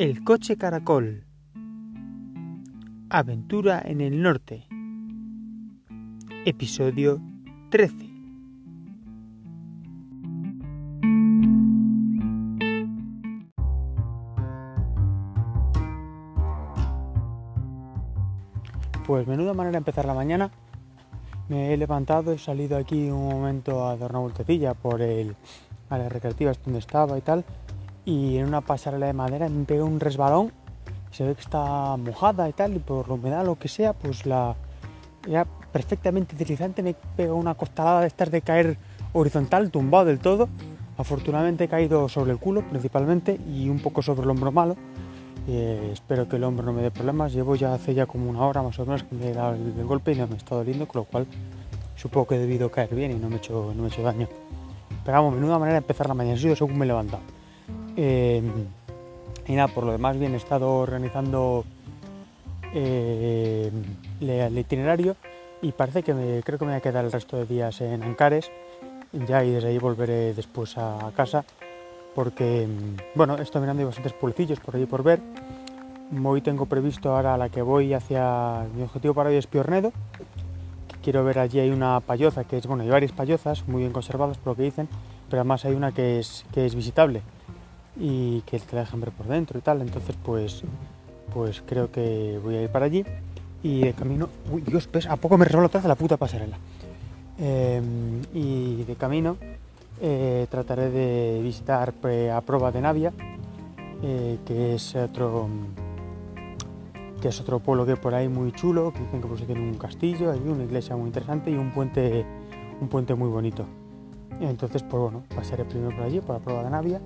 El coche caracol. Aventura en el norte. Episodio 13. Pues menuda manera de empezar la mañana. Me he levantado, he salido aquí un momento a dar una vueltecilla por el área recreativa donde estaba y tal. Y en una pasarela de madera me pega un resbalón. Se ve que está mojada y tal, y por la humedad, lo que sea, pues la. Era perfectamente deslizante, me pega una costalada de estas de caer horizontal, tumbado del todo. Afortunadamente he caído sobre el culo principalmente y un poco sobre el hombro malo. Eh, espero que el hombro no me dé problemas. Llevo ya hace ya como una hora más o menos que me he dado el, golpe y no me está doliendo, con lo cual supongo que he debido caer bien y no me he hecho, no me he hecho daño. Pero vamos, menuda manera de empezar la mañana, según me he levantado. Eh, y nada, por lo demás bien he estado organizando eh, el itinerario y parece que creo que me voy a quedar el resto de días en Ancares ya y desde ahí volveré después a casa porque, mm, bueno, estoy mirando hay bastantes pueblecillos por allí por ver. Hoy tengo previsto ahora la que voy hacia mi objetivo para hoy es Piornedo. Quiero ver allí hay una payoza que es, bueno, hay varias payozas muy bien conservadas por lo que dicen, pero además hay una que es, que es visitable y que te dejan ver por dentro y tal. Entonces, pues, pues creo que voy a ir para allí y de camino, uy Dios, ¿ves? a poco me resbalo otra vez la puta pasarela. Eh, y de camino eh, trataré de visitar eh, a Proba de Navia, eh, que es otro que es otro pueblo que por ahí muy chulo, que dicen que pues tiene un castillo, hay una iglesia muy interesante y un puente un puente muy bonito. Entonces, pues bueno, pasaré primero por allí, por la Proba de Navia,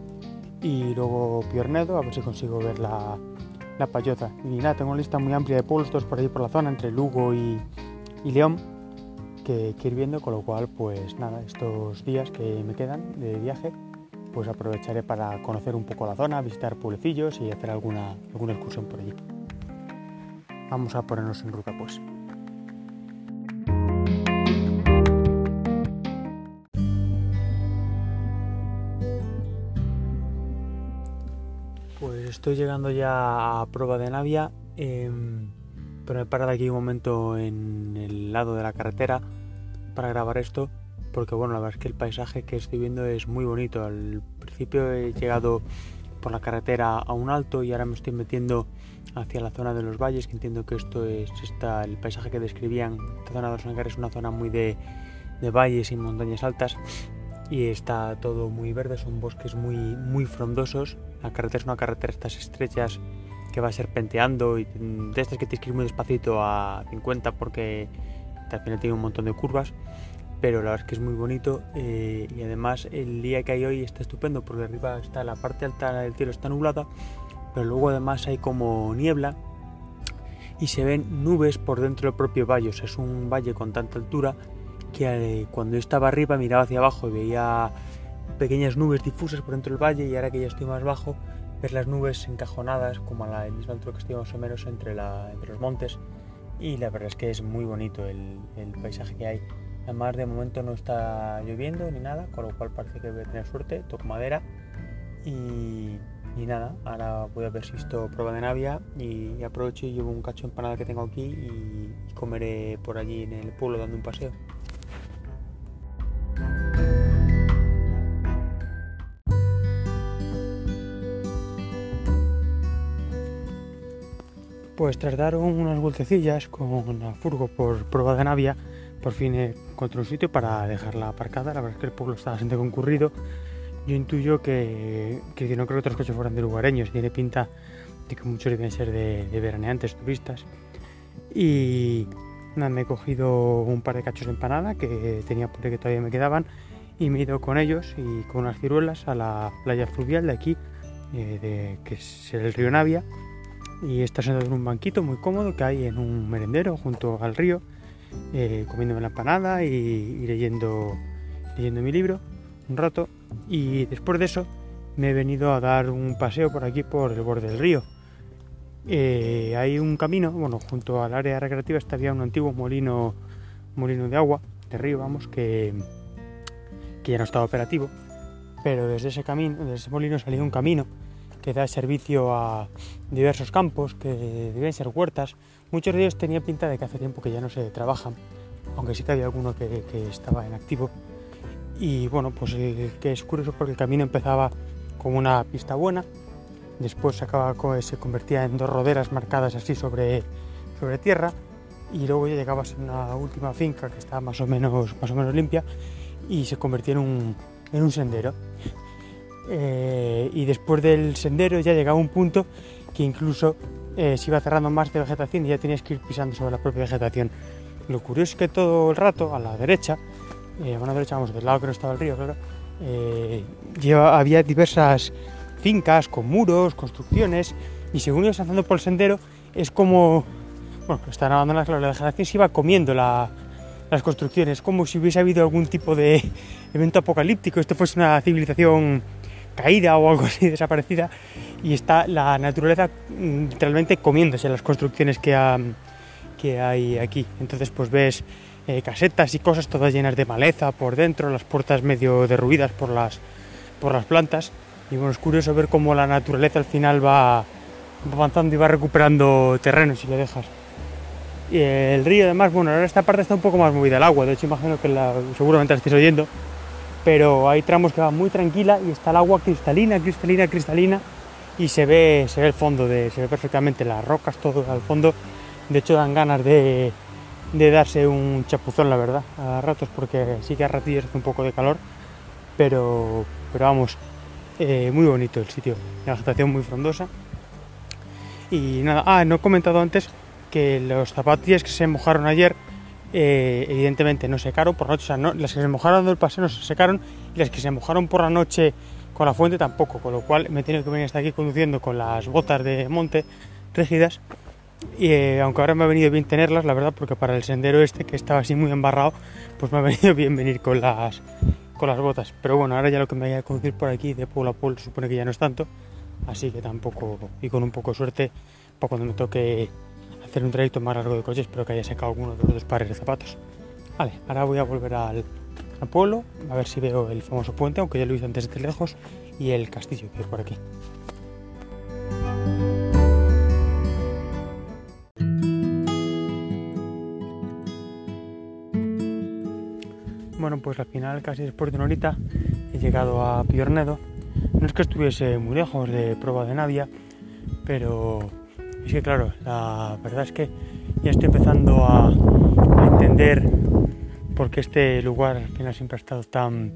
y luego Piornedo, a ver si consigo ver la, la Payoza. Y nada, tengo una lista muy amplia de pueblos, por allí por la zona, entre Lugo y, y León, que, que ir viendo, con lo cual, pues nada, estos días que me quedan de viaje, pues aprovecharé para conocer un poco la zona, visitar pueblecillos y hacer alguna, alguna excursión por allí. Vamos a ponernos en ruta, pues. Estoy llegando ya a Prueba de Navia, em, pero me he parado aquí un momento en el lado de la carretera para grabar esto, porque bueno, la verdad es que el paisaje que estoy viendo es muy bonito. Al principio he llegado por la carretera a un alto y ahora me estoy metiendo hacia la zona de los valles, que entiendo que esto es el paisaje que describían. Esta zona de los Ancares es una zona muy de, de valles y montañas altas y está todo muy verde, son bosques muy, muy frondosos. La carretera es una carretera estas estrechas que va serpenteando y de estas que tienes que ir muy despacito a 50 porque al final tiene un montón de curvas. Pero la verdad es que es muy bonito eh, y además el día que hay hoy está estupendo porque arriba está la parte alta del cielo está nublada, pero luego además hay como niebla y se ven nubes por dentro del propio valle. O sea, es un valle con tanta altura que eh, cuando yo estaba arriba miraba hacia abajo y veía pequeñas nubes difusas por dentro del valle y ahora que ya estoy más bajo ver las nubes encajonadas como a la misma altura que estoy más o menos entre, los montes y la verdad es que es muy bonito el, paisaje que hay. Además de momento no está lloviendo ni nada, con lo cual parece que voy a tener suerte, toco madera y, y nada, ahora voy a ver si esto prueba de navia y, y aprovecho y llevo un cacho de empanada que tengo aquí y, y comeré por allí en el pueblo dando un paseo. Pues tras dar unas vueltecillas con la furgo por prueba de navia, por fin encontré un sitio para dejarla aparcada. La verdad es que el pueblo está bastante concurrido. Yo intuyo que, que no creo que otros coches fueran de lugareños, tiene pinta de que muchos deben ser de, veraneantes, turistas. Y me he cogido un par de cachos de empanada que tenía por todavía me quedaban y me he ido con ellos y con unas ciruelas a la playa fluvial de aquí, eh, de, que es el río Navia y está sentado en un banquito muy cómodo que hay en un merendero junto al río, eh, comiéndome la empanada y, leyendo, leyendo mi libro un rato. Y después de eso me he venido a dar un paseo por aquí por el borde del río. Eh, hay un camino, bueno, junto al área recreativa estaría un antiguo molino, molino de agua, de río, vamos, que, que ya no estaba operativo. Pero desde ese camino, desde ese molino salía un camino que da servicio a diversos campos, que deben ser huertas. Muchos de ellos tenían pinta de que hace tiempo que ya no se trabajan, aunque sí que había alguno que, estaba en activo. Y bueno, pues eh, que es curioso porque el camino empezaba como una pista buena, después se, acaba, se convertía en dos roderas marcadas así sobre, sobre tierra y luego ya llegabas a una última finca que estaba más o menos, más o menos limpia y se convertía en un, en un sendero. Eh, y después del sendero ya llegaba un punto que incluso eh, se iba cerrando más de vegetación y ya tenías que ir pisando sobre la propia vegetación. Lo curioso es que todo el rato a la derecha, eh, a la derecha, vamos, del lado que no estaba el río, claro, lleva, había diversas fincas con muros, construcciones, y según ibas andando por el sendero, es como, bueno, están abandonadas, la vegetación se iba comiendo la, las construcciones, como si hubiese habido algún tipo de evento apocalíptico, esto fuese una civilización caída o algo así desaparecida y está la naturaleza mm, literalmente comiéndose las construcciones que, que hay aquí. Entonces pues ves eh, casetas y cosas todas llenas de maleza por dentro, las puertas medio derruidas por las, por las plantas y bueno, es curioso ver cómo la naturaleza al final va, avanzando y va recuperando terreno si le dejas. Y el río además, bueno, ahora esta parte está un poco más movida el agua, de hecho imagino que la, seguramente la estéis oyendo, pero hay tramos que van muy tranquila y está el agua cristalina, cristalina, cristalina y se ve, se ve el fondo, de, se ve perfectamente las rocas, todo al fondo. De hecho dan ganas de, de darse un chapuzón, la verdad, a ratos, porque sí que a ratillos hace un poco de calor, pero, pero vamos, eh, muy bonito el sitio, la vegetación muy frondosa. Y nada, ah, no he comentado antes que los zapatillas que se mojaron ayer eh, evidentemente no secaron por noche, o sea, no, las que se mojaron del paseo no se secaron y las que se mojaron por la noche con la fuente tampoco, con lo cual me he tenido que venir hasta aquí conduciendo con las botas de monte rígidas y eh, aunque ahora me ha venido bien tenerlas, la verdad, porque para el sendero este que estaba así muy embarrado, pues me ha venido bien venir con las con las botas. Pero bueno, ahora ya lo que me vaya a conducir por aquí de pueblo a pueblo supone que ya no es tanto, así que tampoco y con un poco de suerte para cuando me toque hacer un trayecto más largo de coche, espero que haya sacado alguno de los dos pares de zapatos. Vale, ahora voy a volver al, pueblo, a ver si veo el famoso puente, aunque ya lo hice antes de lejos, y el castillo que es por aquí. Bueno, pues al final, casi después de una horita, he llegado a Piornedo. No es que estuviese muy lejos de Prueba de Navia, pero es que claro, la verdad es que ya estoy empezando a, entender por qué este lugar al final siempre ha estado tan,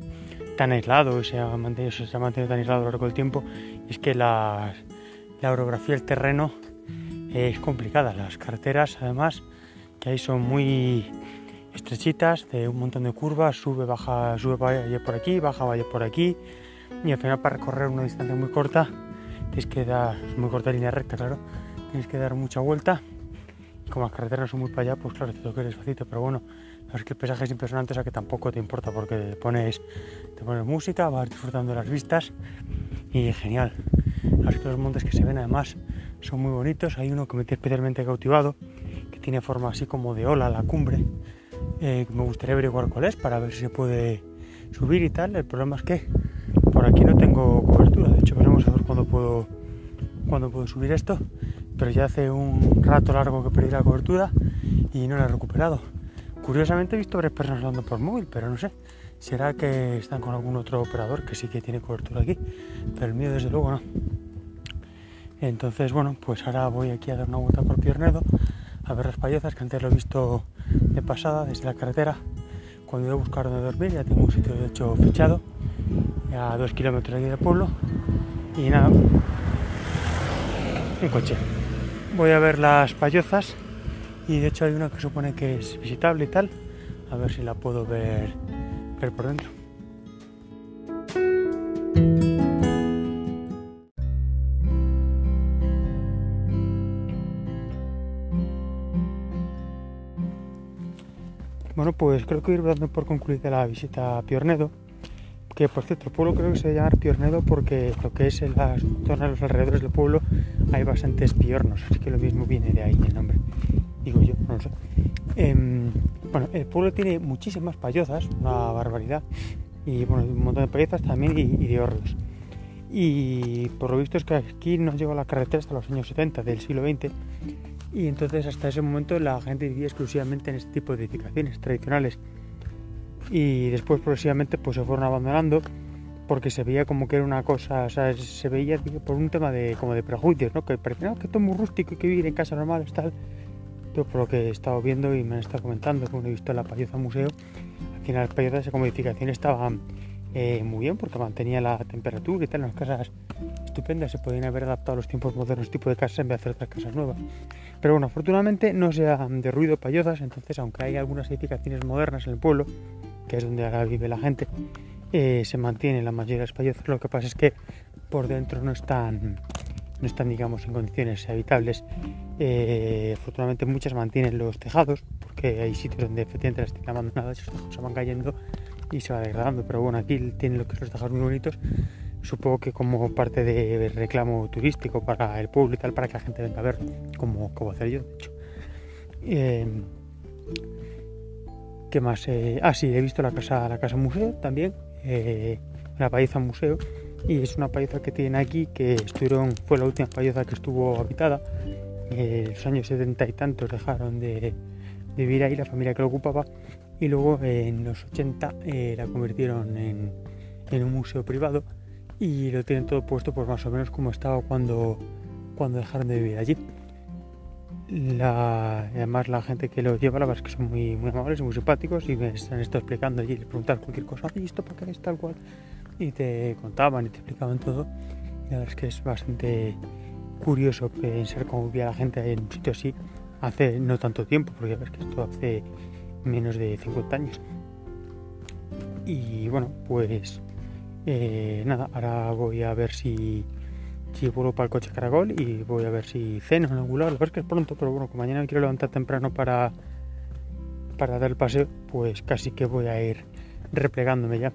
tan aislado y se ha, mantenido, tan aislado a lo largo del tiempo. Es que la, la orografía del terreno es complicada. Las carreteras, además, que ahí son muy estrechitas, de un montón de curvas, sube, baja, sube, vaya por aquí, baja, vaya por aquí. Y al final, para recorrer una distancia muy corta, tienes que dar, muy corta línea recta, claro, tienes que dar mucha vuelta. Como las carreteras son muy para allá, pues claro, te toca despacito, pero bueno, es que el paisaje es impresionante, o sea que tampoco te importa porque te pones, te pones música, vas disfrutando de las vistas y genial. los montes que se ven además son muy bonitos. Hay uno que me tiene especialmente cautivado, que tiene forma así como de ola, la cumbre. Eh, me gustaría averiguar cuál es para ver si se puede subir y tal. El problema es que por aquí no tengo cobertura. De hecho, veremos a ver cuándo puedo, cuándo puedo subir esto pero ya hace un rato largo que perdí la cobertura y no la he recuperado. Curiosamente he visto varias personas hablando por móvil, pero no sé. ¿Será que están con algún otro operador que sí que tiene cobertura aquí? Pero el mío desde luego no. Entonces, bueno, pues ahora voy aquí a dar una vuelta por Piornedo a ver las payezas, que antes lo he visto de pasada desde la carretera. Cuando voy a buscar donde dormir, ya tengo un sitio de hecho fichado, a dos kilómetros aquí del pueblo. Y nada, un coche voy a ver las payozas y de hecho hay una que supone que es visitable y tal. A ver si la puedo ver, ver por dentro. Bueno, pues creo que voy dando por concluida la visita a Piornedo que por cierto el pueblo creo que se llama Piornedo porque lo que es en las zonas los alrededores del pueblo hay bastantes piornos, así que lo mismo viene de ahí el nombre, digo yo, no lo sé. Em, bueno, el pueblo tiene muchísimas payozas, una barbaridad, y bueno, un montón de payozas también y, de hornos. y por lo visto es que aquí no llegó la carretera hasta los años 70 del siglo XX y entonces hasta ese momento la gente vivía exclusivamente en este tipo de edificaciones tradicionales y después progresivamente pues se fueron abandonando porque se veía como que era una cosa, o sea, se veía por un tema de como de prejuicios, ¿no? Que parecía que todo es muy rústico y que vivir en casa normal tal. Pero por lo que he estado viendo y me han estado comentando, como he visto en la Payoza Museo, al final la Payoza esa edificación estaba eh, muy bien porque mantenía la temperatura y tal, las casas estupendas, se podían haber adaptado a los tiempos modernos tipo de casa en vez de hacer otras casas nuevas. Pero bueno, afortunadamente no se han derruido payozas, entonces aunque hay algunas edificaciones modernas en el pueblo, que es donde ahora vive la gente, eh, se mantiene la mayoría de las payozas. Lo que pasa es que por dentro no están, no están digamos, en condiciones habitables. Eh, afortunadamente muchas mantienen los tejados, porque hay sitios donde efectivamente las tienen abandonadas los tejados se van cayendo y se va degradando. Pero bueno, aquí tienen los tejados muy bonitos. Supongo que como parte de reclamo turístico para el pueblo y tal, para que la gente venga a ver, como, como hacer yo, de hecho. Eh, ¿Qué más? ah, sí, he visto la casa, la casa museo también, eh, la paliza museo y es una paliza que tienen aquí que estuvieron, fue la última paliza que estuvo habitada en los años 70 y tantos dejaron de, vivir ahí la familia que lo ocupaba y luego en los 80 eh, la convirtieron en, un museo privado y lo tienen todo puesto pues más o menos como estaba cuando, cuando dejaron de vivir allí la, además la gente que lo lleva la verdad es que son muy, muy amables muy simpáticos y me están explicando y les cualquier cosa, ¿y esto para qué es tal cual? Y te contaban y te explicaban todo. Y la verdad es que es bastante curioso pensar cómo vivía la gente en un sitio así hace no tanto tiempo, porque ya ves que esto hace menos de 50 años. Y bueno, pues eh, nada, ahora voy a ver si si vuelvo para el coche Caragol y voy a ver si ceno en algún lado. La verdad es que es pronto, pero bueno, como mañana me quiero levantar temprano para, para dar el paseo, pues casi que voy a ir replegándome ya.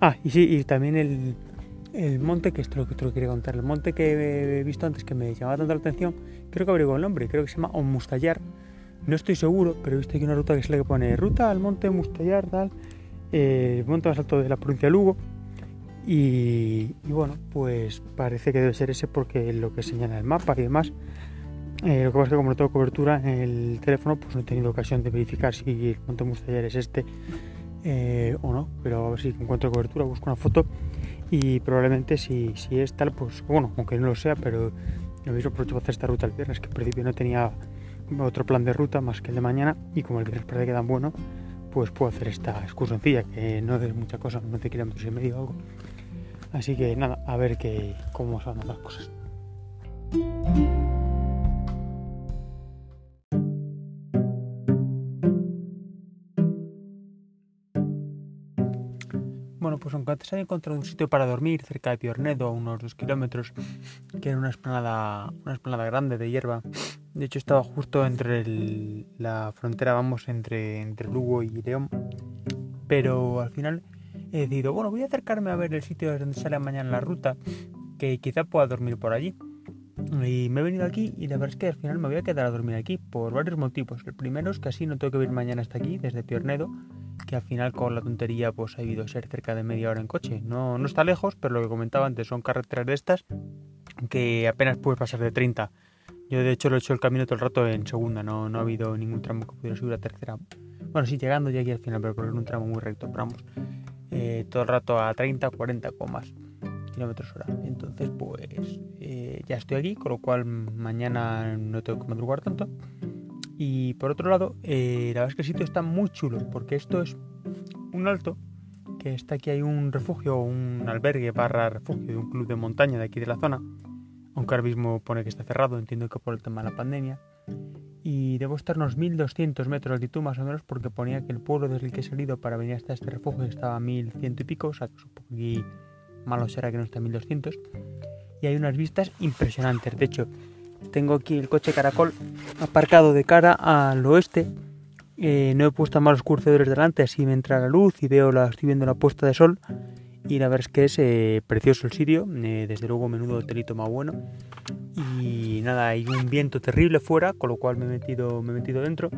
Ah, y sí, y también el, el monte, que es lo que te lo quería contar, el monte que he visto antes que me llamaba tanto la atención, creo que averiguo el nombre, creo que se llama Mustallar. No estoy seguro, pero he visto aquí una ruta que se le pone ruta al monte Mustallar, tal, eh, el monte más alto de la provincia de Lugo y, bueno, pues parece que debe ser ese porque lo que señala el mapa y demás. Eh, lo que pasa es que como no tengo cobertura en el teléfono, pues no he tenido ocasión de verificar si el monte Mustaller es este eh, o no. Pero a ver si encuentro cobertura, busco una foto y probablemente si, si es tal, pues bueno, aunque no lo sea, pero lo mismo aprovecho hacer esta ruta el viernes, que en principio no tenía otro plan de ruta más que el de mañana y como el viernes parece que dan bueno, pues puedo hacer esta excursioncilla que no es mucha cosa, no te kilómetros y medio o algo. Así que nada, a ver que, cómo son las cosas. Bueno, pues aunque antes había encontrado un sitio para dormir cerca de Piornedo, a unos dos kilómetros, que era una esplanada, una esplanada grande de hierba. De hecho, estaba justo entre la frontera, vamos, entre, entre Lugo y León. Pero al final he decidido, bueno, voy a acercarme a ver el sitio donde sale mañana la ruta, que quizá pueda dormir por allí. Y me he venido aquí y la verdad es que al final me voy a quedar a dormir aquí por varios motivos. El primero es que así no tengo que venir mañana hasta aquí, desde Piornedo, que al final con la tontería pues ha ido a ser cerca de media hora en coche. No, no está lejos, pero lo que comentaba antes son carreteras de estas que apenas puedes pasar de 30. Yo de hecho lo he hecho el camino todo el rato en segunda, no, no ha habido ningún tramo que pudiera subir a tercera. Bueno, sí, llegando ya aquí al final, pero por un tramo muy recto, pero vamos. Eh, todo el rato a 30, 40 comas kilómetros hora. Entonces, pues eh, ya estoy aquí, con lo cual mañana no tengo que madrugar tanto. Y por otro lado, eh, la verdad es que el sitio está muy chulo, porque esto es un alto, que está aquí hay un refugio, un albergue barra refugio de un club de montaña de aquí de la zona, aunque ahora mismo pone que está cerrado, entiendo que por el tema de la pandemia. Y debo estar unos 1200 metros de altitud más o menos porque ponía que el pueblo desde el que he salido para venir hasta este refugio estaba a 1100 y pico, o sea que supongo que malo será que no está a 1200 y hay unas vistas impresionantes, de hecho tengo aquí el coche caracol aparcado de cara al oeste. Eh, no he puesto más los curcedores delante así me entra la luz y veo la, estoy viendo la puesta de sol y la verdad es que es eh, precioso el sitio, eh, desde luego menudo hotelito más bueno. Y nada, hay un viento terrible fuera, con lo cual me he metido, me he metido dentro.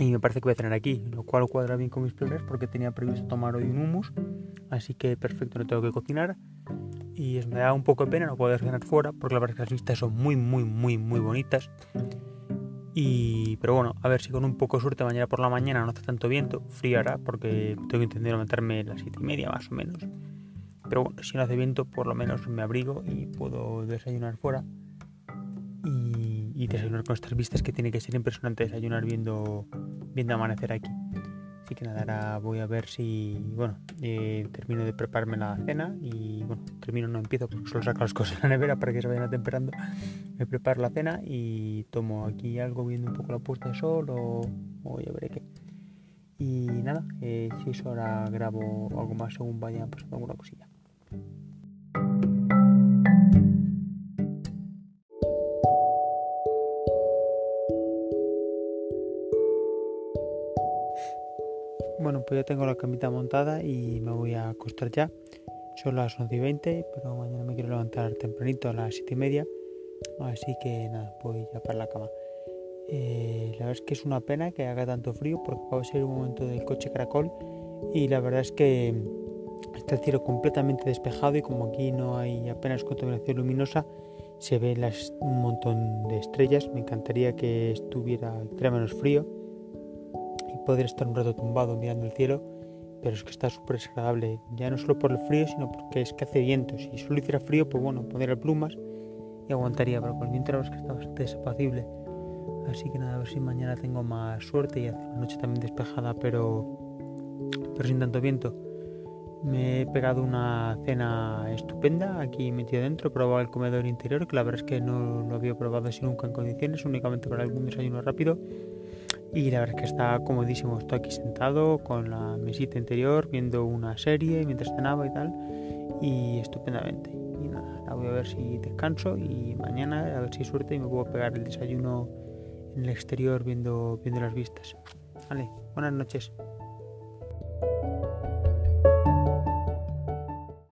Y me parece que voy a tener aquí, lo cual cuadra bien con mis planes porque tenía previsto tomar hoy un hummus, así que perfecto, no tengo que cocinar. Y me da un poco de pena no poder cenar fuera porque la verdad es que las vistas son muy muy muy muy bonitas y pero bueno a ver si con un poco de suerte mañana por la mañana no hace tanto viento frío hará porque tengo que intentar meterme a las siete y media más o menos. Pero bueno si no hace viento por lo menos me abrigo y puedo desayunar fuera. Y, y desayunar con estas vistas que tiene que ser impresionante desayunar viendo viendo amanecer aquí Así que nada, ahora voy a ver si, bueno, eh, termino de prepararme la cena y, bueno, termino, no empiezo porque solo saco las cosas en la nevera para que se vayan atemperando. Me preparo la cena y tomo aquí algo viendo un poco la puesta de sol o, o ya veré qué. Y nada, eh, si eso ahora grabo algo más según vaya pasando alguna cosilla. Pues tengo la camita montada y me voy a acostar ya. Son las 11 y 20, pero mañana me quiero levantar tempranito a las 7 y media. Así que nada, voy ya para la cama. Eh, la verdad es que es una pena que haga tanto frío porque acaba de ser un momento del coche caracol y la verdad es que está el cielo completamente despejado y como aquí no hay apenas contaminación luminosa se ve las, un montón de estrellas. Me encantaría que estuviera menos frío poder estar un rato tumbado mirando el cielo, pero es que está súper desagradable, ya no solo por el frío, sino porque es que hace viento. Si solo hiciera frío, pues bueno, pondría plumas y aguantaría, pero con el viento es que está bastante desapacible. Así que nada, a ver si mañana tengo más suerte y hace una noche también despejada, pero, pero sin tanto viento. Me he pegado una cena estupenda aquí metido dentro, he probado el comedor interior, que la verdad es que no lo había probado así nunca en condiciones, únicamente para algún desayuno rápido y la verdad es que está comodísimo. Estoy aquí sentado con la mesita interior viendo una serie mientras cenaba y tal. Y estupendamente. Y nada, ahora voy a ver si descanso y mañana a ver si hay suerte y me puedo pegar el desayuno en el exterior viendo, viendo las vistas. Vale, buenas noches.